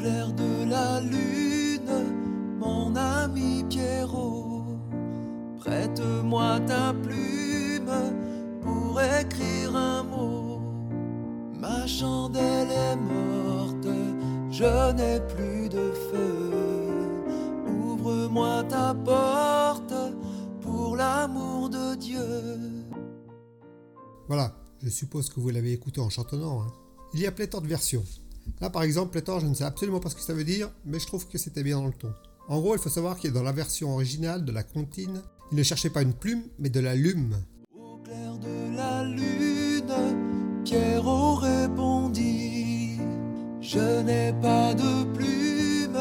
clair de la lune, mon ami Pierrot, prête-moi ta plume pour écrire un mot. Ma chandelle est morte, je n'ai plus de feu. Ouvre-moi ta porte pour l'amour de Dieu. Voilà, je suppose que vous l'avez écouté en chantonnant. Hein. Il y a pléthore de versions. Là par exemple, pléthore, je ne sais absolument pas ce que ça veut dire, mais je trouve que c'était bien dans le ton. En gros, il faut savoir qu'il est dans la version originale de la comptine, il ne cherchait pas une plume, mais de la lume. Au clair de la lune, Pierrot répondit Je n'ai pas de plume,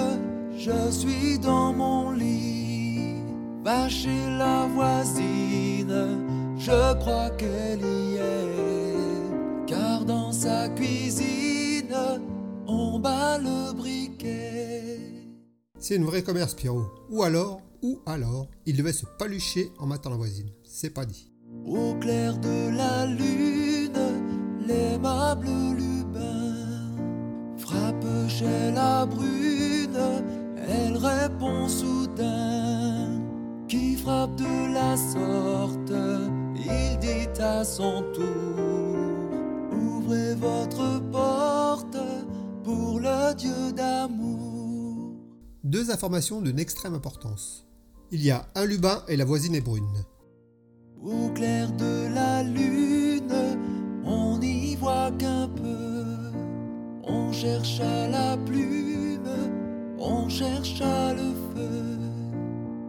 je suis dans mon lit. Va chez la voisine, je crois qu'elle y est. Car dans sa cuisine, le briquet. C'est une vraie commerce, Pierrot. Ou alors, ou alors, il devait se palucher en matant la voisine. C'est pas dit. Au clair de la lune, l'aimable Lubin frappe chez la brune, elle répond soudain. Qui frappe de la sorte, il dit à son tour, ouvrez votre porte Dieu d'amour. Deux informations d'une extrême importance. Il y a un lubin et la voisine est brune. Au clair de la lune, on n'y voit qu'un peu. On cherche à la plume, on cherche à le feu.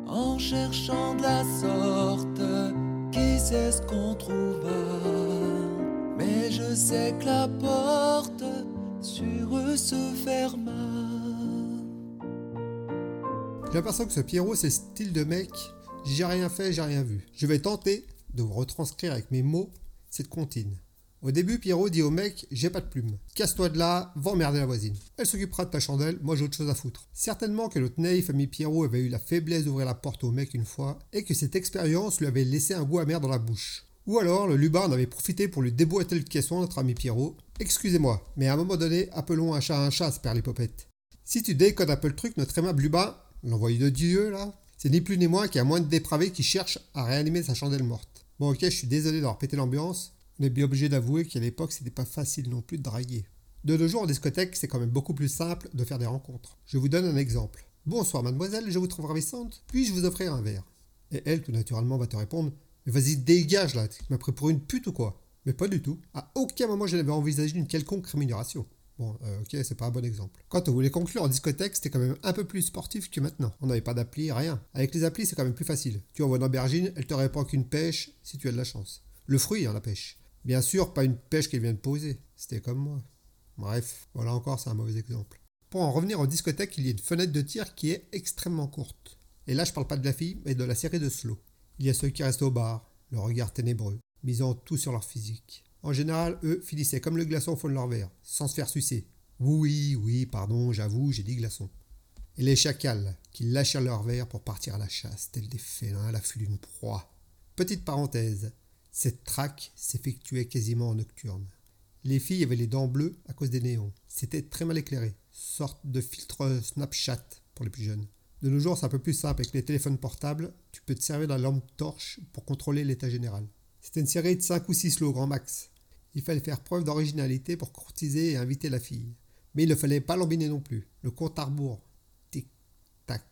En cherchant de la sorte, qui sait ce qu'on trouva? Mais je sais que la porte eux se. J'ai l'impression que ce Pierrot, c'est le style de mec, j'ai rien fait, j'ai rien vu. Je vais tenter de vous retranscrire avec mes mots cette comptine. Au début, Pierrot dit au mec J'ai pas de plume. Casse-toi de là, va emmerder la voisine. Elle s'occupera de ta chandelle, moi j'ai autre chose à foutre. Certainement que notre naïf ami Pierrot avait eu la faiblesse d'ouvrir la porte au mec une fois et que cette expérience lui avait laissé un goût amer dans la bouche. Ou alors le lubin en avait profité pour lui déboîter le caisson, notre ami Pierrot. Excusez-moi, mais à un moment donné, appelons un chat un chat, père l'hypopète. Si tu décodes un peu le truc, notre aimable lubin, l'envoyé de Dieu là, c'est ni plus ni moins qu'un moins de dépravé qui cherche à réanimer sa chandelle morte. Bon ok, je suis désolé d'avoir pété l'ambiance, est bien obligé d'avouer qu'à l'époque c'était pas facile non plus de draguer. De nos jours en discothèque, c'est quand même beaucoup plus simple de faire des rencontres. Je vous donne un exemple. Bonsoir mademoiselle, je vous trouve ravissante, puis-je vous offrir un verre? Et elle, tout naturellement, va te répondre Mais vas-y, dégage là, tu m'as pris pour une pute ou quoi? Mais pas du tout. À aucun moment je n'avais envisagé une quelconque rémunération. Bon, euh, ok, c'est pas un bon exemple. Quand on voulait conclure en discothèque, c'était quand même un peu plus sportif que maintenant. On n'avait pas d'appli, rien. Avec les applis, c'est quand même plus facile. Tu envoies une aubergine, elle te répond qu'une pêche si tu as de la chance. Le fruit, hein, la pêche. Bien sûr, pas une pêche qu'elle vient de poser. C'était comme moi. Bref, voilà encore, c'est un mauvais exemple. Pour en revenir en discothèque, il y a une fenêtre de tir qui est extrêmement courte. Et là, je parle pas de la fille, mais de la série de slow. Il y a ceux qui restent au bar, le regard ténébreux, misant tout sur leur physique. En général, eux finissaient comme le glaçon au fond de leur verre, sans se faire sucer. Oui, oui, pardon, j'avoue, j'ai dit glaçon. Et les chacals, qui lâchèrent leur verre pour partir à la chasse, tels des félins à l'affût d'une proie. Petite parenthèse, cette traque s'effectuait quasiment en nocturne. Les filles avaient les dents bleues à cause des néons. C'était très mal éclairé, sorte de filtre Snapchat pour les plus jeunes. De nos jours, c'est un peu plus simple avec les téléphones portables. Tu peux te servir de la lampe torche pour contrôler l'état général. C'était une série de 5 ou 6 slow grand max. Il fallait faire preuve d'originalité pour courtiser et inviter la fille. Mais il ne fallait pas l'embiner non plus. Le compte à rebours. Tic, tac.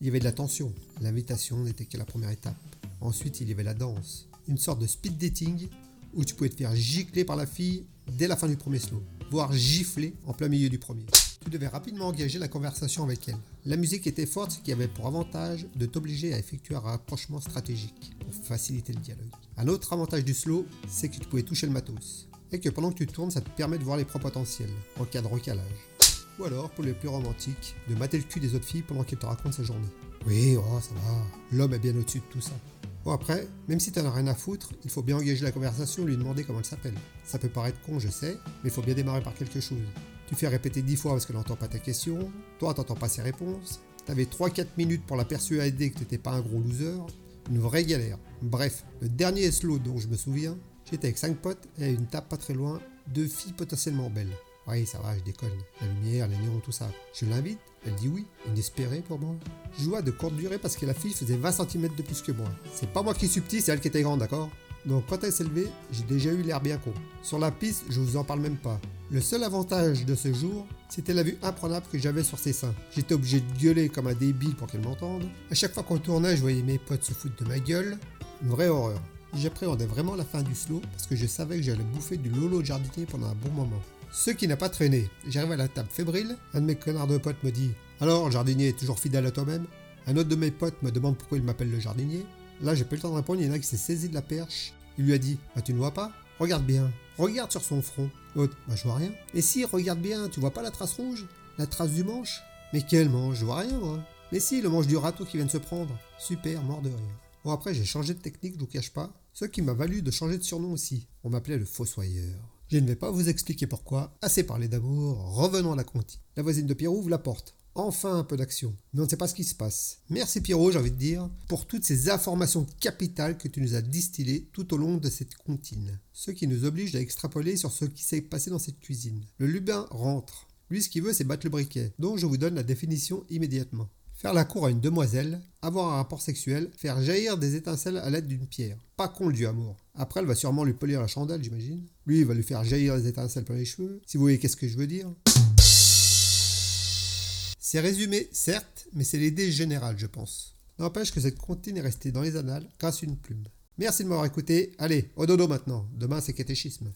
Il y avait de la tension. L'invitation n'était que la première étape. Ensuite, il y avait la danse. Une sorte de speed dating où tu pouvais te faire gicler par la fille dès la fin du premier slow, voire gifler en plein milieu du premier. Tu devais rapidement engager la conversation avec elle. La musique était forte, ce qui avait pour avantage de t'obliger à effectuer un rapprochement stratégique pour faciliter le dialogue. Un autre avantage du slow, c'est que tu pouvais toucher le matos et que pendant que tu tournes, ça te permet de voir les points potentiels en cas de recalage. Ou alors, pour les plus romantiques, de mater le cul des autres filles pendant qu'elles te racontent sa journée. Oui, oh, ça va, l'homme est bien au-dessus de tout ça. Bon après, même si t'en as rien à foutre, il faut bien engager la conversation et lui demander comment elle s'appelle. Ça peut paraître con, je sais, mais il faut bien démarrer par quelque chose. Tu fais répéter dix fois parce qu'elle n'entend pas ta question, toi t'entends pas ses réponses, t'avais 3-4 minutes pour la persuader que t'étais pas un gros loser, une vraie galère. Bref, le dernier slow dont je me souviens, J'étais avec 5 potes et à une table pas très loin, deux filles potentiellement belles. Oui, ça va, je déconne. La lumière, les néons, tout ça. Je l'invite, elle dit oui, inespéré pour moi. À de courte durée parce que la fille faisait 20 cm de plus que moi. C'est pas moi qui suis petit, c'est elle qui était grande, d'accord? Donc quand elle s'est levée, j'ai déjà eu l'air bien con. Sur la piste, je vous en parle même pas. Le seul avantage de ce jour, c'était la vue imprenable que j'avais sur ses seins. J'étais obligé de gueuler comme un débile pour qu'elle m'entende. À chaque fois qu'on tournait, je voyais mes potes se foutre de ma gueule. Une vraie horreur. J'appréhendais vraiment la fin du slow parce que je savais que j'allais bouffer du lolo de jardinier pendant un bon moment. Ce qui n'a pas traîné. J'arrive à la table fébrile, un de mes connards de potes me dit Alors, jardinier est toujours fidèle à toi-même? Un autre de mes potes me demande pourquoi il m'appelle le jardinier. Là, j'ai pas le temps de répondre, il y en a qui s'est saisi de la perche. Il lui a dit Bah, tu ne vois pas Regarde bien, regarde sur son front. L'autre Bah, je vois rien. Et si, regarde bien, tu vois pas la trace rouge? La trace du manche? Mais quel manche? Je vois rien, moi. Mais si, le manche du râteau qui vient de se prendre. Super, mort de rire. Bon, après, j'ai changé de technique, je vous cache pas. Ce qui m'a valu de changer de surnom aussi. On m'appelait le Fossoyeur. Je ne vais pas vous expliquer pourquoi. Assez parlé d'amour, revenons à la conti. La voisine de Pierrot ouvre la porte. Enfin un peu d'action. Mais on ne sait pas ce qui se passe. Merci Pierrot, j'ai envie de dire, pour toutes ces informations capitales que tu nous as distillées tout au long de cette comptine. Ce qui nous oblige à extrapoler sur ce qui s'est passé dans cette cuisine. Le Lubin rentre. Lui, ce qu'il veut, c'est battre le briquet. Donc je vous donne la définition immédiatement. Faire la cour à une demoiselle, avoir un rapport sexuel, faire jaillir des étincelles à l'aide d'une pierre. Pas con le dieu amour. Après, elle va sûrement lui polir la chandelle, j'imagine. Lui, il va lui faire jaillir les étincelles par les cheveux. Si vous voyez qu'est-ce que je veux dire. C'est résumé, certes, mais c'est l'idée générale, je pense. N'empêche que cette comptine est restée dans les annales grâce à une plume. Merci de m'avoir écouté. Allez, au dodo maintenant. Demain, c'est catéchisme.